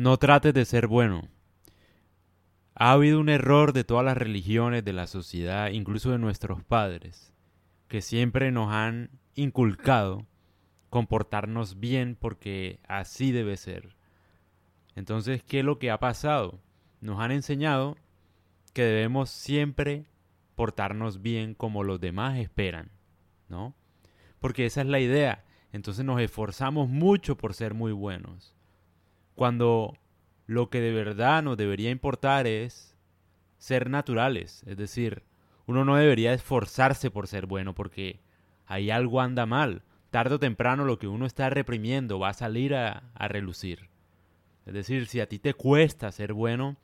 No trates de ser bueno. Ha habido un error de todas las religiones, de la sociedad, incluso de nuestros padres, que siempre nos han inculcado comportarnos bien porque así debe ser. Entonces, ¿qué es lo que ha pasado? Nos han enseñado que debemos siempre portarnos bien como los demás esperan, ¿no? Porque esa es la idea. Entonces nos esforzamos mucho por ser muy buenos. Cuando lo que de verdad nos debería importar es ser naturales. Es decir, uno no debería esforzarse por ser bueno porque ahí algo anda mal. Tarde o temprano lo que uno está reprimiendo va a salir a, a relucir. Es decir, si a ti te cuesta ser bueno,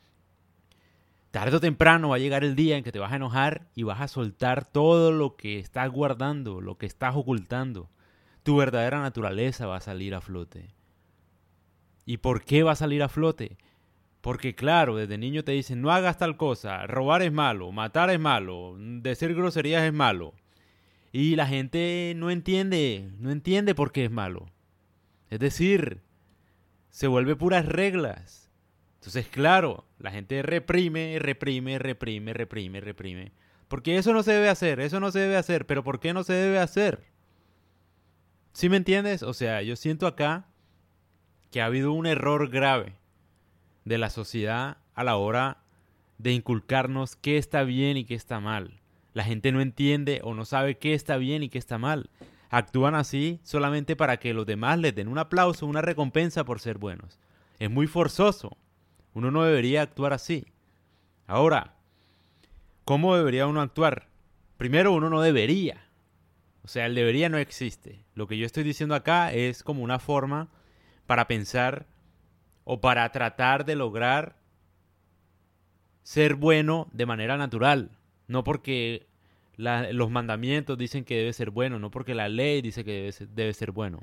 tarde o temprano va a llegar el día en que te vas a enojar y vas a soltar todo lo que estás guardando, lo que estás ocultando. Tu verdadera naturaleza va a salir a flote. ¿Y por qué va a salir a flote? Porque claro, desde niño te dicen, no hagas tal cosa, robar es malo, matar es malo, decir groserías es malo. Y la gente no entiende, no entiende por qué es malo. Es decir, se vuelve puras reglas. Entonces, claro, la gente reprime, reprime, reprime, reprime, reprime. Porque eso no se debe hacer, eso no se debe hacer. Pero ¿por qué no se debe hacer? ¿Sí me entiendes? O sea, yo siento acá que ha habido un error grave de la sociedad a la hora de inculcarnos qué está bien y qué está mal. La gente no entiende o no sabe qué está bien y qué está mal. Actúan así solamente para que los demás les den un aplauso, una recompensa por ser buenos. Es muy forzoso. Uno no debería actuar así. Ahora, ¿cómo debería uno actuar? Primero, uno no debería. O sea, el debería no existe. Lo que yo estoy diciendo acá es como una forma para pensar o para tratar de lograr ser bueno de manera natural. No porque los mandamientos dicen que debe ser bueno, no porque la ley dice que debe ser, debe ser bueno,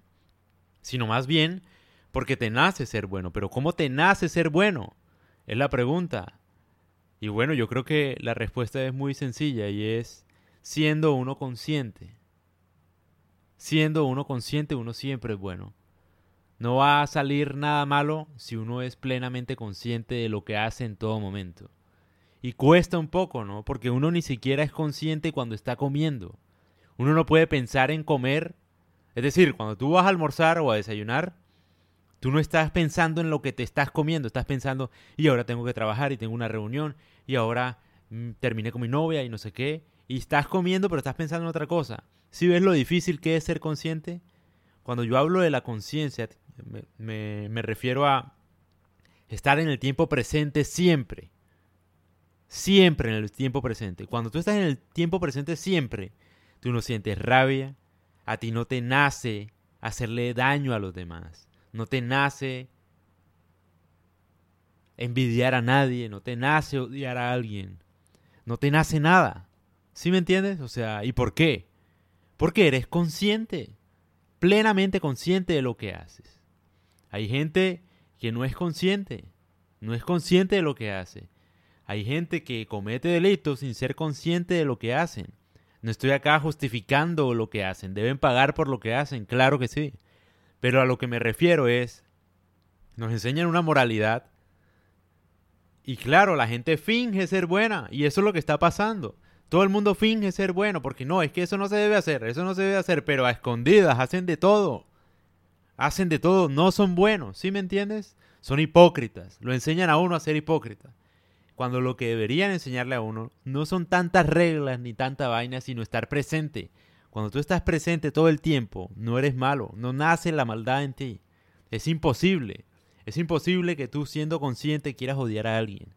sino más bien porque te nace ser bueno. Pero ¿cómo te nace ser bueno? Es la pregunta. Y bueno, yo creo que la respuesta es muy sencilla y es siendo uno consciente. Siendo uno consciente, uno siempre es bueno. No va a salir nada malo si uno es plenamente consciente de lo que hace en todo momento. Y cuesta un poco, ¿no? Porque uno ni siquiera es consciente cuando está comiendo. Uno no puede pensar en comer. Es decir, cuando tú vas a almorzar o a desayunar, tú no estás pensando en lo que te estás comiendo, estás pensando, y ahora tengo que trabajar y tengo una reunión, y ahora mm, terminé con mi novia y no sé qué, y estás comiendo pero estás pensando en otra cosa. ¿Sí ves lo difícil que es ser consciente? Cuando yo hablo de la conciencia, me, refiero a estar en el tiempo presente siempre. Siempre en el tiempo presente. Cuando tú estás en el tiempo presente siempre, tú no sientes rabia, a ti no te nace hacerle daño a los demás, no te nace envidiar a nadie, no te nace odiar a alguien, no te nace nada. ¿Sí me entiendes? O sea, ¿y por qué? Porque eres consciente, plenamente consciente de lo que haces. Hay gente que no es consciente, no es consciente de lo que hace. Hay gente que comete delitos sin ser consciente de lo que hacen. No estoy acá justificando lo que hacen, deben pagar por lo que hacen, claro que sí. Pero a lo que me refiero es, nos enseñan una moralidad y claro, la gente finge ser buena y eso es lo que está pasando. Todo el mundo finge ser bueno porque no, es que eso no se debe hacer, eso no se debe hacer, pero a escondidas hacen de todo hacen de todo, no son buenos, ¿sí me entiendes? Son hipócritas, lo enseñan a uno a ser hipócrita. Cuando lo que deberían enseñarle a uno no son tantas reglas ni tanta vaina, sino estar presente. Cuando tú estás presente todo el tiempo, no eres malo, no nace la maldad en ti. Es imposible. Es imposible que tú siendo consciente quieras odiar a alguien.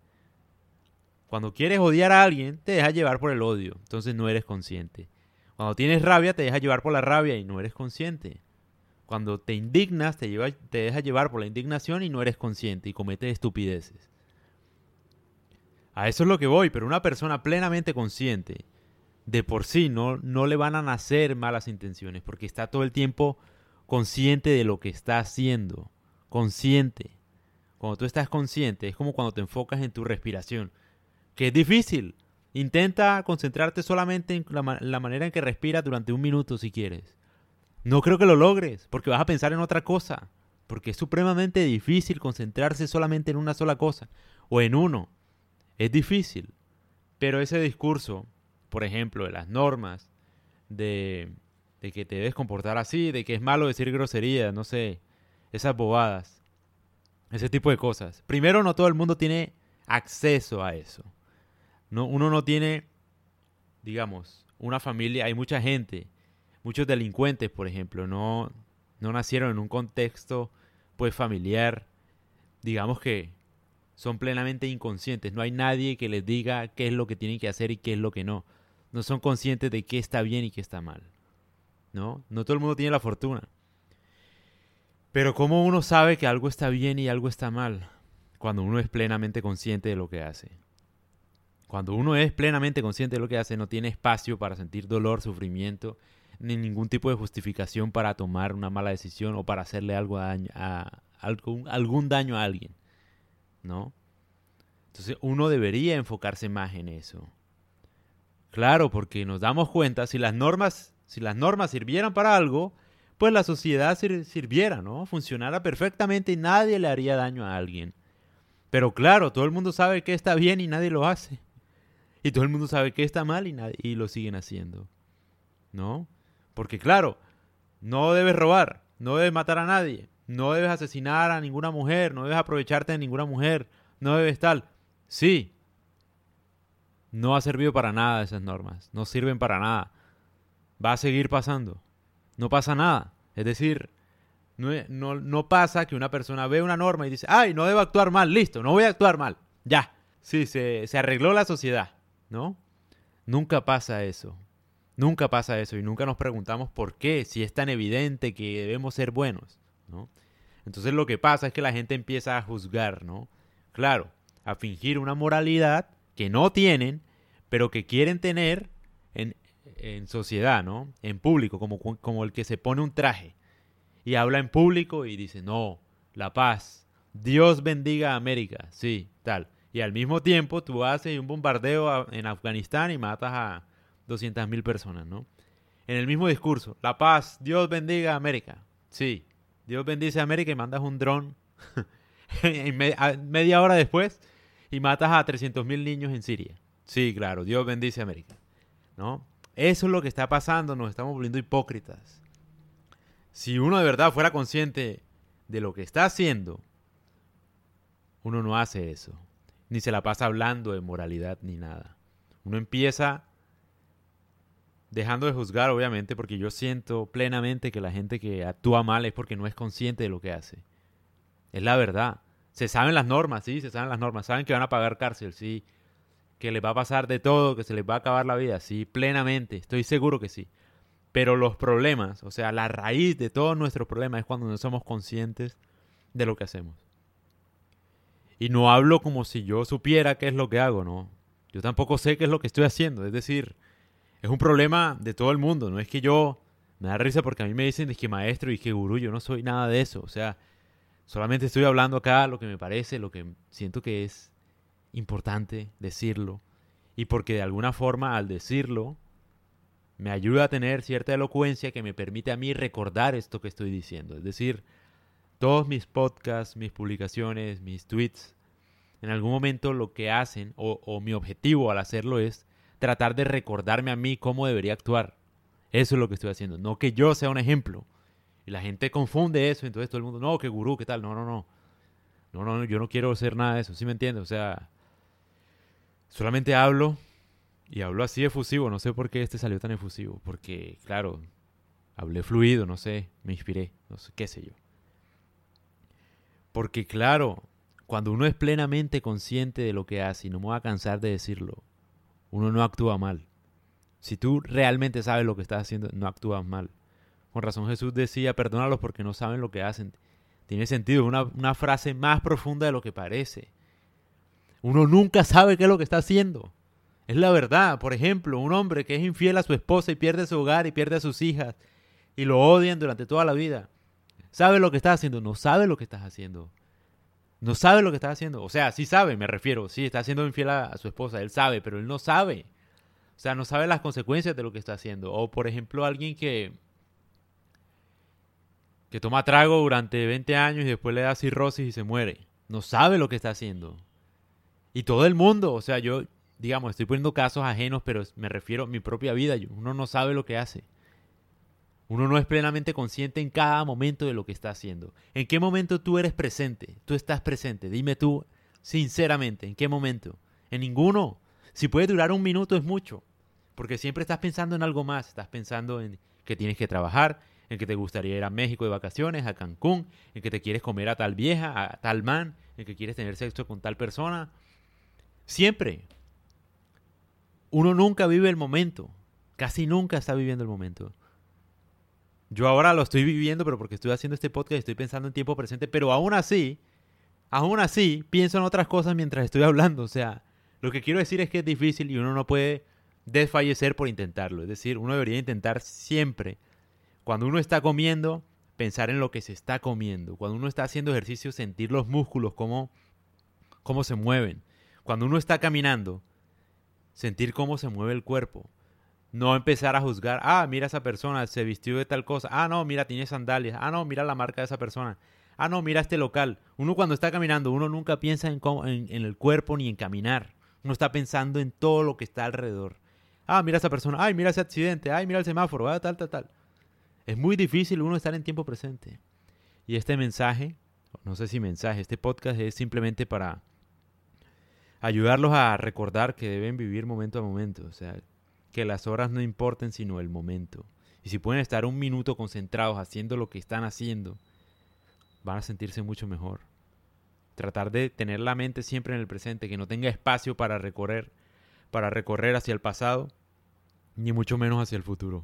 Cuando quieres odiar a alguien, te dejas llevar por el odio, entonces no eres consciente. Cuando tienes rabia, te dejas llevar por la rabia y no eres consciente. Cuando te indignas, te, lleva, te dejas llevar por la indignación y no eres consciente y cometes estupideces. A eso es lo que voy, pero una persona plenamente consciente, de por sí no, no le van a nacer malas intenciones, porque está todo el tiempo consciente de lo que está haciendo. Consciente. Cuando tú estás consciente, es como cuando te enfocas en tu respiración, que es difícil. Intenta concentrarte solamente en la manera en que respiras durante un minuto si quieres. No creo que lo logres, porque vas a pensar en otra cosa. porque es supremamente difícil concentrarse solamente en una sola cosa o en uno. Es difícil. Pero ese discurso, por ejemplo, de las normas, de, de que te debes comportar así, de que es malo decir groserías, no sé, esas bobadas, ese tipo de cosas. Primero, no todo el mundo tiene acceso a eso. No, uno no tiene, digamos, una familia, hay mucha gente, muchos delincuentes, por ejemplo, no, no nacieron en un contexto pues familiar, digamos que son plenamente inconscientes, no hay nadie que les diga qué es lo que tienen que hacer y qué es lo que no. No son conscientes de qué está bien y qué está mal. ¿No? No todo el mundo tiene la fortuna. Pero ¿cómo uno sabe que algo está bien y algo está mal? Cuando uno es plenamente consciente de lo que hace. Cuando uno es plenamente consciente de lo que hace, no tiene espacio para sentir dolor, sufrimiento, ni ningún tipo de justificación para tomar una mala decisión o para hacerle algo daño a, algún, algún daño a alguien. ¿No? Entonces uno debería enfocarse más en eso. Claro, porque nos damos cuenta, si las normas, si las normas sirvieran para algo, pues la sociedad sirviera, ¿no? Funcionara perfectamente y nadie le haría daño a alguien. Pero claro, todo el mundo sabe que está bien y nadie lo hace. Y todo el mundo sabe que está mal y, y lo siguen haciendo. ¿No? Porque claro, no debes robar, no debes matar a nadie, no debes asesinar a ninguna mujer, no debes aprovecharte de ninguna mujer, no debes tal. Sí, no ha servido para nada esas normas, no sirven para nada. Va a seguir pasando. No pasa nada. Es decir, no, no, no pasa que una persona ve una norma y dice, ay, no debo actuar mal, listo, no voy a actuar mal. Ya, sí, se, se arregló la sociedad. ¿no? Nunca pasa eso. Nunca pasa eso y nunca nos preguntamos por qué, si es tan evidente que debemos ser buenos, ¿no? Entonces lo que pasa es que la gente empieza a juzgar, ¿no? Claro, a fingir una moralidad que no tienen, pero que quieren tener en, en sociedad, ¿no? En público, como, como el que se pone un traje y habla en público y dice, no, la paz, Dios bendiga a América, sí, tal. Y al mismo tiempo tú haces un bombardeo en Afganistán y matas a 200.000 personas, ¿no? En el mismo discurso, la paz, Dios bendiga a América. Sí, Dios bendice a América y mandas un dron media hora después y matas a 300.000 niños en Siria. Sí, claro, Dios bendice a América. ¿No? Eso es lo que está pasando, nos estamos volviendo hipócritas. Si uno de verdad fuera consciente de lo que está haciendo, uno no hace eso ni se la pasa hablando de moralidad ni nada. Uno empieza dejando de juzgar, obviamente, porque yo siento plenamente que la gente que actúa mal es porque no es consciente de lo que hace. Es la verdad. Se saben las normas, sí, se saben las normas. Saben que van a pagar cárcel, sí. Que les va a pasar de todo, que se les va a acabar la vida, sí, plenamente. Estoy seguro que sí. Pero los problemas, o sea, la raíz de todos nuestros problemas es cuando no somos conscientes de lo que hacemos. Y no hablo como si yo supiera qué es lo que hago, ¿no? Yo tampoco sé qué es lo que estoy haciendo. Es decir, es un problema de todo el mundo. No es que yo me da risa porque a mí me dicen que maestro y que gurú. Yo no soy nada de eso. O sea, solamente estoy hablando acá lo que me parece, lo que siento que es importante decirlo. Y porque de alguna forma al decirlo me ayuda a tener cierta elocuencia que me permite a mí recordar esto que estoy diciendo. Es decir, todos mis podcasts, mis publicaciones, mis tweets, en algún momento lo que hacen, o, mi objetivo al hacerlo es tratar de recordarme a mí cómo debería actuar. Eso es lo que estoy haciendo. No que yo sea un ejemplo. Y la gente confunde eso, entonces todo el mundo, no, que gurú, ¿qué tal? No, no, no. No, no, yo no quiero ser nada de eso, ¿sí me entiendes? O sea, solamente hablo y hablo así efusivo. No sé por qué este salió tan efusivo. Porque, claro, hablé fluido, no sé, me inspiré, no sé, qué sé yo. Porque claro, cuando uno es plenamente consciente de lo que hace, y no me voy a cansar de decirlo, uno no actúa mal. Si tú realmente sabes lo que estás haciendo, no actúas mal. Con razón Jesús decía, perdónalos porque no saben lo que hacen. Tiene sentido, una, una frase más profunda de lo que parece. Uno nunca sabe qué es lo que está haciendo. Es la verdad. Por ejemplo, un hombre que es infiel a su esposa y pierde su hogar y pierde a sus hijas y lo odian durante toda la vida sabe lo que estás haciendo, no sabe lo que estás haciendo. No sabe lo que estás haciendo. O sea, sí sabe, me refiero. Sí, está siendo infiel a, su esposa. Él sabe, pero él no sabe. O sea, no sabe las consecuencias de lo que está haciendo. O, por ejemplo, alguien que, que toma trago durante 20 años y después le da cirrosis y se muere. No sabe lo que está haciendo. Y todo el mundo, o sea, yo, digamos, estoy poniendo casos ajenos, pero me refiero a mi propia vida. Uno no sabe lo que hace. Uno no es plenamente consciente en cada momento de lo que está haciendo. ¿En qué momento tú eres presente? Tú estás presente. Dime tú, sinceramente, ¿en qué momento? En ninguno. Si puede durar un minuto es mucho. Porque siempre estás pensando en algo más. Estás pensando en que tienes que trabajar, en que te gustaría ir a México de vacaciones, a Cancún, en que te quieres comer a tal vieja, a tal man, en que quieres tener sexo con tal persona. Siempre. Uno nunca vive el momento. Casi nunca está viviendo el momento. Yo ahora lo estoy viviendo, pero porque estoy haciendo este podcast estoy pensando en tiempo presente, pero aún así, aún así, pienso en otras cosas mientras estoy hablando. O sea, lo que quiero decir es que es difícil y uno no puede desfallecer por intentarlo. Es decir, uno debería intentar siempre, cuando uno está comiendo, pensar en lo que se está comiendo. Cuando uno está haciendo ejercicio, sentir los músculos, cómo, cómo se mueven. Cuando uno está caminando, sentir cómo se mueve el cuerpo. No empezar a juzgar, ah, mira esa persona, se vistió de tal cosa, ah, no, mira, tiene sandalias, ah, no, mira la marca de esa persona, ah, no, mira este local. Uno cuando está caminando, uno nunca piensa en, en, el cuerpo ni en caminar. Uno está pensando en todo lo que está alrededor. Ah, mira esa persona, ay, mira ese accidente, ay, mira el semáforo, ah, tal, tal, tal. Es muy difícil uno estar en tiempo presente. Y este mensaje, no sé si mensaje, este podcast es simplemente para ayudarlos a recordar que deben vivir momento a momento. O sea, que las horas no importen sino el momento. Y si pueden estar un minuto concentrados haciendo lo que están haciendo, van a sentirse mucho mejor. Tratar de tener la mente siempre en el presente, que no tenga espacio para recorrer, para recorrer hacia el pasado, ni mucho menos hacia el futuro.